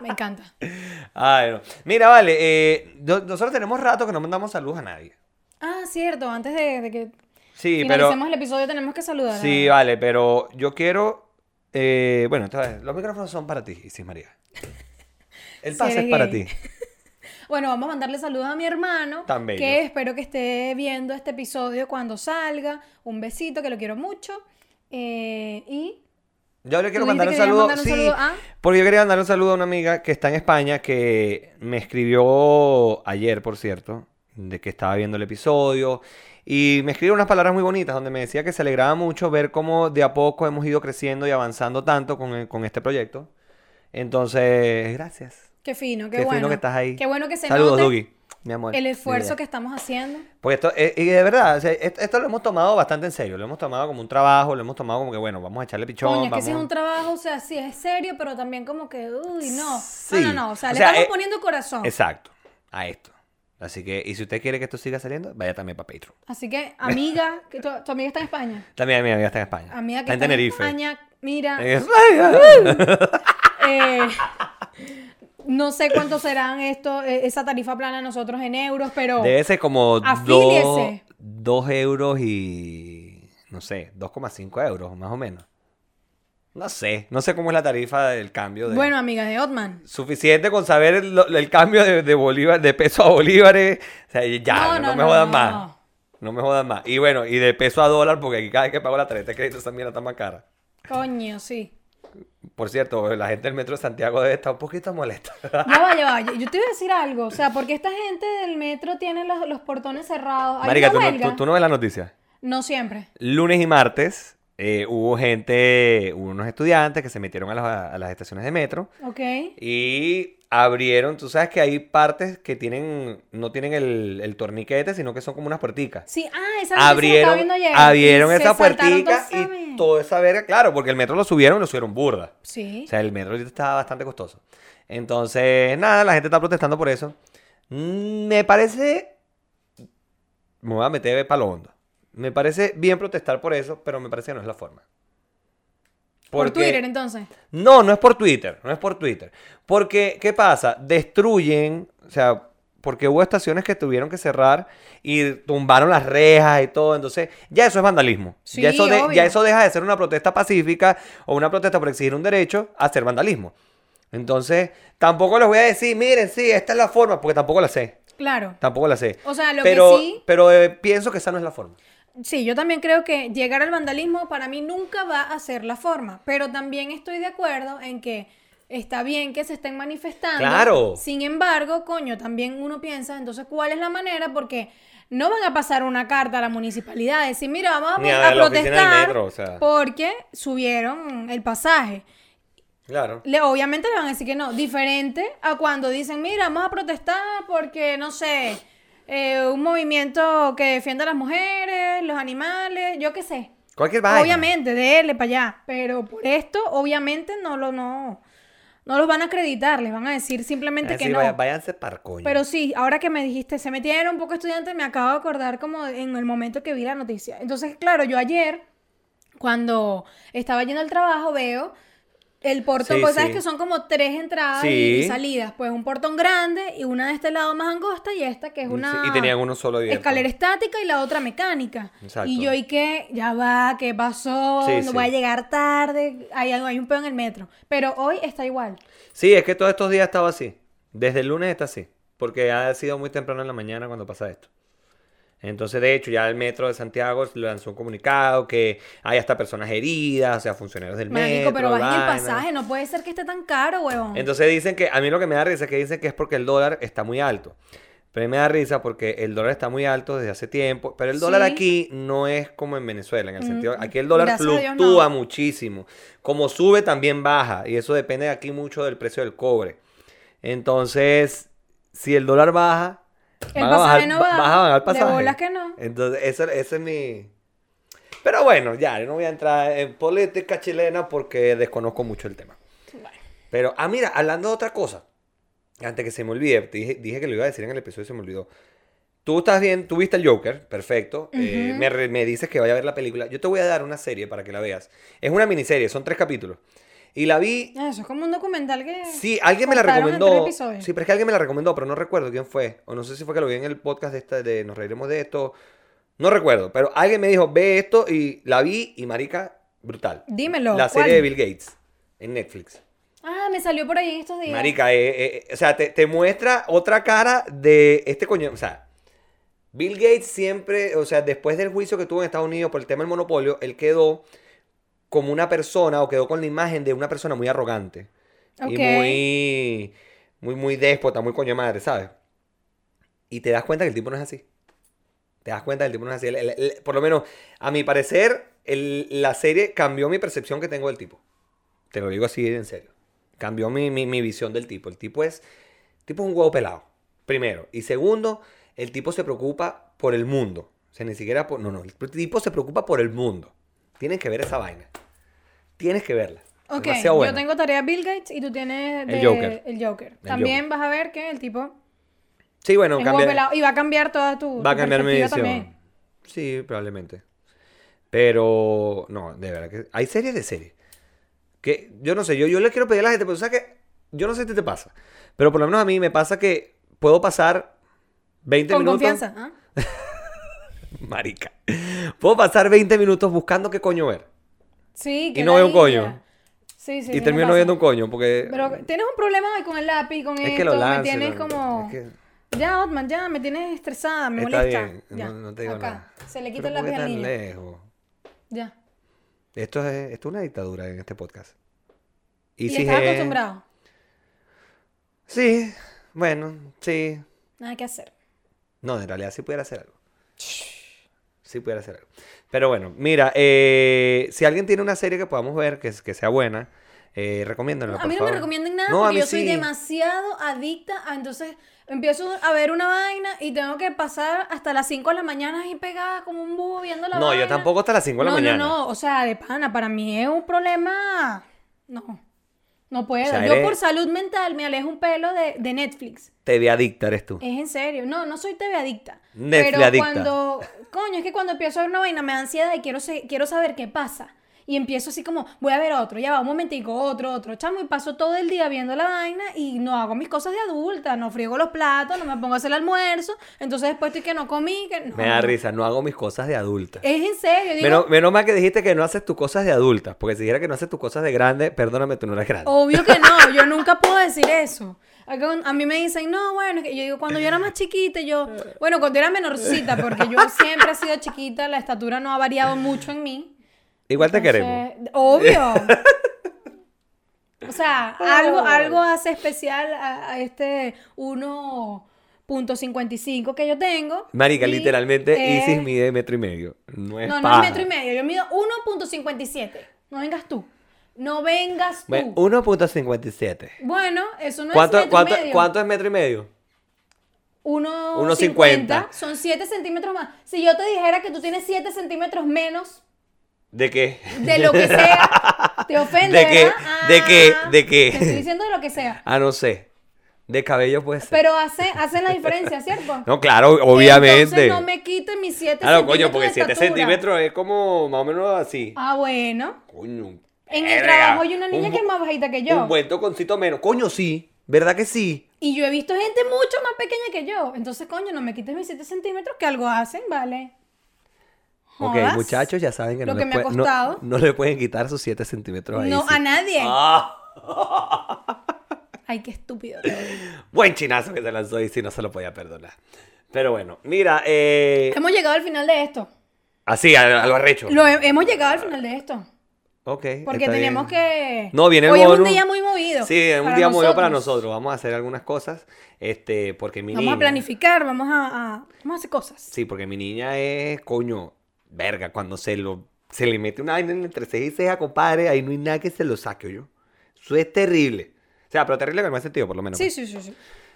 Me encanta.
Ay, Mira, vale, eh, nosotros tenemos rato que no mandamos saludos a nadie.
Ah, cierto, antes de, que
sí, finalicemos
el episodio tenemos que saludar.
Sí, vale, pero yo quiero... Eh, bueno, entonces, los micrófonos son para ti, sí, María. El pase es para ti.
Bueno, vamos a mandarle saludos a mi hermano.
También.
Que espero que esté viendo este episodio cuando salga. Un besito, que lo quiero mucho. Eh, y
yo le quiero mandar un saludo. sí, porque yo quería mandar un saludo a una amiga que está en España que me escribió ayer, por cierto, de que estaba viendo el episodio. Y me escribió unas palabras muy bonitas donde me decía que se alegraba mucho ver cómo de a poco hemos ido creciendo y avanzando tanto con, con este proyecto. Entonces, gracias.
Qué fino, qué, qué bueno.
fino que estás ahí.
Qué bueno que se
Saludos, note mi amor.
El esfuerzo que estamos haciendo.
Porque esto, eh, y de verdad, esto, lo hemos tomado bastante en serio. Lo hemos tomado como un trabajo, lo hemos tomado como que, bueno, vamos a echarle pichón.
Coño, es que si es un trabajo, o sea, sí es serio, pero también como que, uy, no. No, no, no. O sea, le estamos eh, poniendo corazón.
Exacto, a esto. Así que, y si usted quiere que esto siga saliendo, vaya también para Patreon.
Así que, amiga, que tu, amiga está en España.
También mi amiga está en España.
Amiga que está, en, España, mira.
En
eh, no sé cuánto serán esto, e, esa tarifa plana nosotros en euros, pero.
Debe ser como 2 euros y. No sé, 2,5 euros, más o menos. No sé, no sé cómo es la tarifa del cambio de.
Bueno, amiga de Otman.
Suficiente con saber el, cambio de, Bolívar, de peso a bolívares. O sea, ya, no, me jodan más. No me jodan más. Y bueno, y de peso a dólar, porque aquí cada vez que pago la tarjeta de crédito esa mierda está más cara.
Coño, sí.
Por cierto, la gente del metro de Santiago debe estar un poquito molesta.
Ya va, ya va. Yo, te iba a decir algo. O sea, porque esta gente del metro tiene los, portones cerrados.
Marica, ¿tú no, ves la noticia?
No siempre.
Lunes y martes eh, hubo gente, hubo unos estudiantes que se metieron a, las estaciones de metro.
Ok.
Y abrieron, tú sabes que hay partes que tienen, no tienen el, el torniquete, sino que son como unas puerticas.
Sí, ah, esa
Abrieron,
estaba viendo ayer.
abrieron esa puertica y toda esa verga, claro, porque el metro lo subieron y lo subieron burda.
Sí.
O sea, el metro ahorita está bastante costoso. Entonces, nada, la gente está protestando por eso. Me parece. Me voy a meter para lo hondo. Me parece bien protestar por eso, pero me parece que no es la forma.
Por Twitter, entonces.
No, no es por Twitter, no es por Twitter. Porque, ¿qué pasa? Destruyen, o sea, porque hubo estaciones que tuvieron que cerrar y tumbaron las rejas y todo. Entonces, ya eso es vandalismo.
Sí,
ya, eso de- ya eso deja de ser una protesta pacífica o una protesta por exigir un derecho a ser vandalismo. Entonces, tampoco les voy a decir, miren, sí, esta es la forma, porque tampoco la sé.
Claro.
Tampoco la sé.
O sea, lo
pero,
que sí.
Pero eh, pienso que esa no es la forma.
Sí, yo también creo que llegar al vandalismo para mí nunca va a ser la forma, pero también estoy de acuerdo en que está bien que se estén manifestando.
Claro.
Sin embargo, coño, también uno piensa, entonces, ¿cuál es la manera? Porque no van a pasar una carta a la municipalidad, decir, mira, vamos a, protestar
metro, o sea.
porque subieron el pasaje.
Claro.
Le, obviamente le van a decir que no. Diferente a cuando dicen, mira, vamos a protestar porque, no sé, eh, un movimiento que defienda a las mujeres, los animales, yo qué sé.
Cualquier vaina.
Obviamente, déle para allá. Pero por esto, obviamente, no lo, no, no los van a acreditar, les van a decir simplemente
Así,
que no.
vaya- váyanse par coño.
Pero sí, ahora que me dijiste, se metieron un poco estudiantes, me acabo de acordar como en el momento que vi la noticia. Entonces, claro, yo ayer, cuando estaba yendo al trabajo, veo el portón,
Sí,
pues sabes
sí.
que son como tres entradas y-
Sí.
y salidas. Pues un portón grande y una de este lado más angosta y esta que es una
y tenían uno solo abierto.
escalera estática y la otra mecánica.
Exacto.
Y yo, ¿y qué? Ya va, ¿qué pasó? No voy a llegar tarde. Hay, hay un pedo en el metro. Pero hoy está igual.
Sí, es que todos estos días estaba así. Desde el lunes está así. Porque ha sido muy temprano en la mañana cuando pasa esto. Entonces, de hecho, ya el metro de Santiago lanzó un comunicado que hay hasta personas heridas, o sea, funcionarios del
Marico,
metro.
pero bajen el pasaje. No puede ser que esté tan caro, huevón.
Entonces dicen que, a mí lo que me da risa es que dicen que es porque el dólar está muy alto. Pero a mí me da risa porque el dólar está muy alto desde hace tiempo. Pero el dólar
Sí.
aquí no es como en Venezuela, en el
Mm,
sentido, aquí el dólar fluctúa
no.
muchísimo. Como sube, también baja. Y eso depende aquí mucho del precio del cobre. Entonces, si el dólar baja,
El
a
pasaje
bajar-
no
ba-
baja.
vas a bajar el
De bolas que no.
Entonces, eso, ese es mi... Pero bueno, ya, yo no voy a entrar en política chilena porque desconozco mucho el tema. Pero, ah, mira, hablando de otra cosa, antes que se me olvide, te dije, dije que lo iba a decir en el episodio y se me olvidó. Tú estás bien, tú viste el Joker, perfecto. eh, me, me dices que vaya a ver la película. Yo te voy a dar una serie para que la veas. Es una miniserie, son tres capítulos. Y la vi.
Ah, Eso es como un documental que.
Sí, alguien me la recomendó. Sí, pero es que alguien me la recomendó, pero no recuerdo quién fue. O no sé si fue que lo vi en el podcast de, esta, de Nos Reiremos de esto. No recuerdo, pero alguien me dijo, ve esto y la vi y marica, brutal.
Dímelo.
La serie de Bill Gates en Netflix.
Ah, me salió por ahí en estos días.
Marica, eh, eh, o sea, te, te muestra otra cara de este coño. O sea, Bill Gates siempre, o sea, después del juicio que tuvo en Estados Unidos por el tema del monopolio, él quedó como una persona o quedó con la imagen de una persona muy arrogante. Y
Ok.
muy, muy, muy déspota, muy coño madre, ¿sabes? Y te das cuenta que el tipo no es así. Te das cuenta que el tipo no es así. El- el- el- por lo menos, a mi parecer, el- la serie cambió mi percepción que tengo del tipo. Te lo digo así en serio. Cambió mi, mi- mi visión del tipo. El tipo es, el tipo es un huevo pelado. Primero. Y segundo, el tipo se preocupa por el mundo. O sea, ni siquiera por... No, no. El tipo se preocupa por el mundo. Tienes que ver esa vaina. Tienes que verla.
Ok,
Demasiado buena.
yo tengo tarea Bill Gates y tú tienes
El Joker.
el Joker. También vas a ver que el tipo
Sí, bueno,
es
cambia-
y va a cambiar toda tu,
Va a
tu
cambiar mi
perspectiva
visión.
también.
Sí, probablemente. Pero, no, de verdad que hay series de series. Que yo no sé, yo, yo le quiero pedir a la gente, pero sabes que yo no sé si te pasa. Pero por lo menos a mí me pasa que puedo pasar 20
Con
minutos.
confianza. ¿ah?
Marica. Puedo pasar 20 minutos buscando qué coño ver.
Sí,
Y
que
no veo un coño.
Sí, sí.
y
sí me
termino viendo un coño, porque.
Pero tienes un problema hoy con el lápiz, con
es
esto,
que lo
me
lanzo.
tienes
lo-
como...
es que-
Ya, Otman, ya, me tienes estresada, me
Está
molesta.
bien,
Ya,
no, no te digo
acá.
nada.
Se le quita
Pero
el
¿por qué
lápiz al niño.
lejos?
Ya.
Esto es, esto es una dictadura en este podcast.
Y,
si
estás
es-
acostumbrado.
Sí, bueno, sí.
Nada que hacer.
No, en realidad sí pudiera hacer algo. Sí pudiera hacer algo. Pero bueno, mira, eh, si alguien tiene una serie que podamos ver, que, que sea buena, Eh, recomiéndanlo,
A mí no me recomienden nada
No,
porque yo soy demasiado adicta a entonces empiezo a ver una vaina y tengo que pasar hasta las 5 de la mañana ahí pegada como un búho viendo la
No,
vaina.
yo tampoco hasta las 5 de la
no,
mañana.
No, no, o sea, de pana, para mí es un problema. No, no puedo.
O sea,
yo por salud mental me alejo un pelo de, de Netflix.
TV adicta eres tú.
Es en serio. No, no soy TV adicta.
Netflix
pero
adicta.
cuando. Coño, es que cuando empiezo a ver una vaina me da ansiedad y quiero, se- quiero saber qué pasa. Y empiezo así como, voy a ver otro, ya va, un momentico, otro, otro, chamo, y paso todo el día viendo la vaina y no hago mis cosas de adulta, no friego los platos, no me pongo a hacer el almuerzo, entonces después estoy que no comí, que no.
Me da risa, no hago mis cosas de adulta.
Es en serio, digo,
Menos, menos mal que dijiste que no haces tus cosas de adulta, porque si dijera que no haces tus cosas de grande, perdóname, tú no eres grande.
Obvio que no, yo nunca puedo decir eso. A mí me dicen, no, bueno, es que yo digo, cuando yo era más chiquita, yo, bueno, cuando era menorcita, porque yo siempre he sido chiquita, la estatura no ha variado mucho en mí.
Igual te
Entonces,
queremos.
Obvio. O sea, algo, algo hace especial a, a este 1.55 que yo tengo.
Marica,
y
literalmente
es-
Isis mide metro y medio. No es
No, no es metro y medio, yo mido 1.57. No vengas tú. No vengas tú.
Bueno, 1.57.
Bueno, eso no es
¿Cuánto,
metro
cuánto,
y medio.
¿Cuánto es metro y medio?
1.50. Son 7 centímetros más. Si yo te dijera que tú tienes 7 centímetros menos
¿De qué?
de lo que sea, te ofende,
¿De qué?
¿verdad?
¿De qué?
Ah,
¿De qué?
Te estoy diciendo de lo que sea.
Ah, no sé. De cabello puede ser.
Pero hace, hacen la diferencia, ¿cierto?
No, claro, obviamente.
Entonces no me quiten mis 7
Claro,
centímetros
coño, porque
de
7
estatura.
centímetros es como más o menos así.
Ah, bueno.
Coño.
En el trabajo hay una niña
Un
que es más bajita que yo.
Un buen toconcito menos. Coño, sí. ¿Verdad que sí?
Y yo he visto gente mucho más pequeña que yo. Entonces, coño, no me quites mis 7 centímetros, que algo hacen, ¿vale?
Ok,
Jodas.
muchachos, ya saben que no,
que
puede- no- no, le pueden quitar sus 7 centímetros ahí.
No,
sí.
a nadie.
Ah.
Ay, qué estúpido.
Buen chinazo que se lanzó y si no se lo podía perdonar. Pero bueno, mira, eh,
Hemos llegado al final de esto.
así, a, a lo arrecho.
Lo he- hemos llegado al final de esto.
Ok.
Porque tenemos
bien.
que.
No, viene el
Hoy es un día muy movido.
Sí, es un día movido para
nosotros.
Vamos a hacer algunas cosas. Este, porque mi
Vamos
niña.
a planificar, vamos a, a- vamos a hacer cosas.
Sí, porque mi niña es, coño, verga, cuando se lo se le mete una vaina entre ceja y ceja, compadre, ahí no hay nada que se lo saque, yo. Eso es terrible. O sea, pero terrible en el buen sentido, por lo menos.
Sí, sí, sí, sí.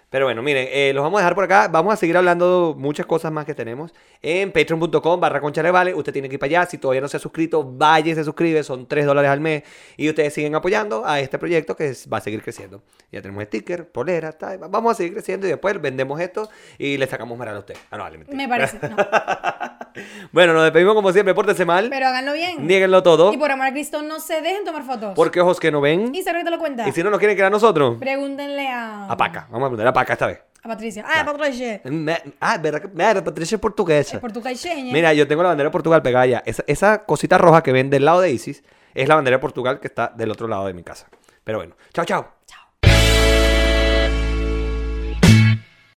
Pero bueno, miren, eh, los vamos a dejar por acá. Vamos a seguir hablando muchas cosas más que tenemos en patreon.com barra de vale. Usted tiene que ir para allá. Si todavía no se ha suscrito, vaya y se suscribe. Son 3 dólares al mes. Y ustedes siguen apoyando a este proyecto que va a seguir creciendo. Ya tenemos sticker, polera, tal. Vamos a seguir creciendo y después vendemos esto y le sacamos moral a usted. Ah, no, vale.
Me parece. no.
Bueno, nos despedimos como siempre. Pórtense mal.
Pero háganlo bien.
Niéguenlo todo.
Y por amor a Cristo, no se dejen tomar fotos.
Porque ojos que no ven.
Y te lo cuenta.
Y si no nos quieren creer a nosotros,
Pregúntenle a.
a Paca. Vamos a preguntar a Paca esta vez.
A Patricia. Ah, Patricia.
Me- Ah, verdad que. Mira, Patricia es portuguesa.
Es portugueseña.
Mira, yo tengo la bandera de Portugal pegada allá. Esa, esa cosita roja que ven del lado de Isis es la bandera de Portugal que está del otro lado de mi casa. Pero bueno, chao.
Chao.